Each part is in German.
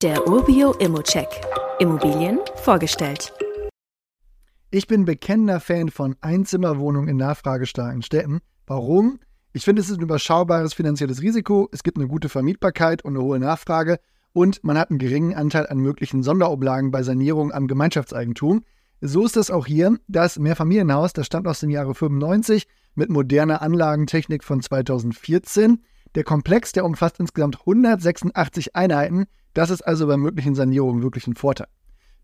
Der Urbio Immocheck. Immobilien vorgestellt. Ich bin bekennender Fan von Einzimmerwohnungen in nachfragestarken Städten. Warum? Ich finde, es ist ein überschaubares finanzielles Risiko, es gibt eine gute Vermietbarkeit und eine hohe Nachfrage und man hat einen geringen Anteil an möglichen Sonderoblagen bei Sanierung am Gemeinschaftseigentum. So ist es auch hier. Das Mehrfamilienhaus, das stammt aus dem Jahre 95 mit moderner Anlagentechnik von 2014. Der Komplex, der umfasst insgesamt 186 Einheiten. Das ist also bei möglichen Sanierungen wirklich ein Vorteil.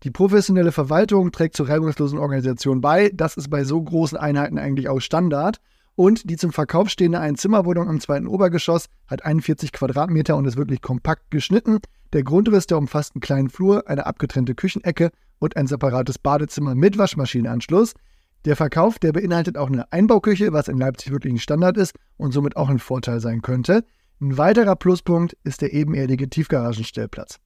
Die professionelle Verwaltung trägt zur reibungslosen Organisation bei. Das ist bei so großen Einheiten eigentlich auch Standard. Und die zum Verkauf stehende Einzimmerwohnung im zweiten Obergeschoss hat 41 Quadratmeter und ist wirklich kompakt geschnitten. Der Grundriss, der umfasst einen kleinen Flur, eine abgetrennte Küchenecke und ein separates Badezimmer mit Waschmaschinenanschluss. Der Verkauf, der beinhaltet auch eine Einbauküche, was in Leipzig wirklich ein Standard ist und somit auch ein Vorteil sein könnte. Ein weiterer Pluspunkt ist der ebenerdige Tiefgaragenstellplatz.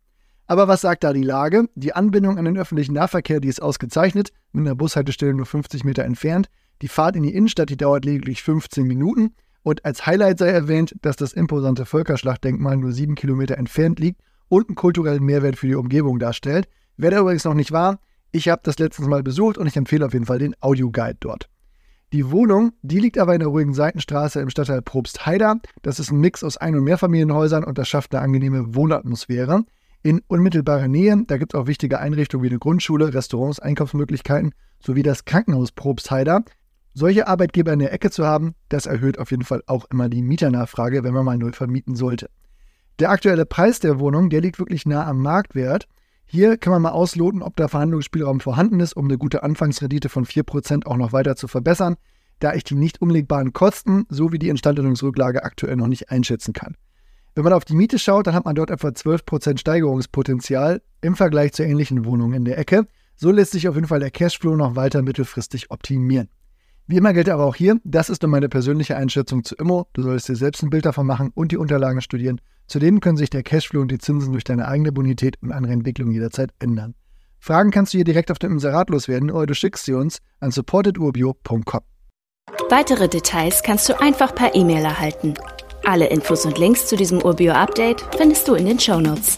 Aber was sagt da die Lage? Die Anbindung an den öffentlichen Nahverkehr, die ist ausgezeichnet, mit einer Bushaltestelle nur 50 Meter entfernt. Die Fahrt in die Innenstadt, die dauert lediglich 15 Minuten. Und als Highlight sei erwähnt, dass das imposante Völkerschlachtdenkmal nur 7 Kilometer entfernt liegt und einen kulturellen Mehrwert für die Umgebung darstellt. Wer da übrigens noch nicht war, ich habe das letztens mal besucht und ich empfehle auf jeden Fall den Audioguide dort. Die Wohnung, die liegt aber in der ruhigen Seitenstraße im Stadtteil Probstheider. Das ist ein Mix aus Ein- und Mehrfamilienhäusern und das schafft eine angenehme Wohnatmosphäre. In unmittelbarer Nähe, da gibt es auch wichtige Einrichtungen wie eine Grundschule, Restaurants, Einkaufsmöglichkeiten sowie das Krankenhaus Probstheider. Solche Arbeitgeber in der Ecke zu haben, das erhöht auf jeden Fall auch immer die Mieternachfrage, wenn man mal neu vermieten sollte. Der aktuelle Preis der Wohnung, der liegt wirklich nah am Marktwert. Hier kann man mal ausloten, ob da Verhandlungsspielraum vorhanden ist, um eine gute Anfangsrendite von 4% auch noch weiter zu verbessern, da ich die nicht umlegbaren Kosten sowie die Instandhaltungsrücklage aktuell noch nicht einschätzen kann. Wenn man auf die Miete schaut, dann hat man dort etwa 12% Steigerungspotenzial im Vergleich zu ähnlichen Wohnungen in der Ecke. So lässt sich auf jeden Fall der Cashflow noch weiter mittelfristig optimieren. Wie immer gilt aber auch hier, das ist nur meine persönliche Einschätzung zu Immo. Du solltest dir selbst ein Bild davon machen und die Unterlagen studieren. Zudem können sich der Cashflow und die Zinsen durch deine eigene Bonität und andere Entwicklungen jederzeit ändern. Fragen kannst du hier direkt auf dem Inserat loswerden oder du schickst sie uns an supportedurbio.com. Weitere Details kannst du einfach per E-Mail erhalten. Alle Infos und Links zu diesem Urbio-Update findest du in den Show Notes.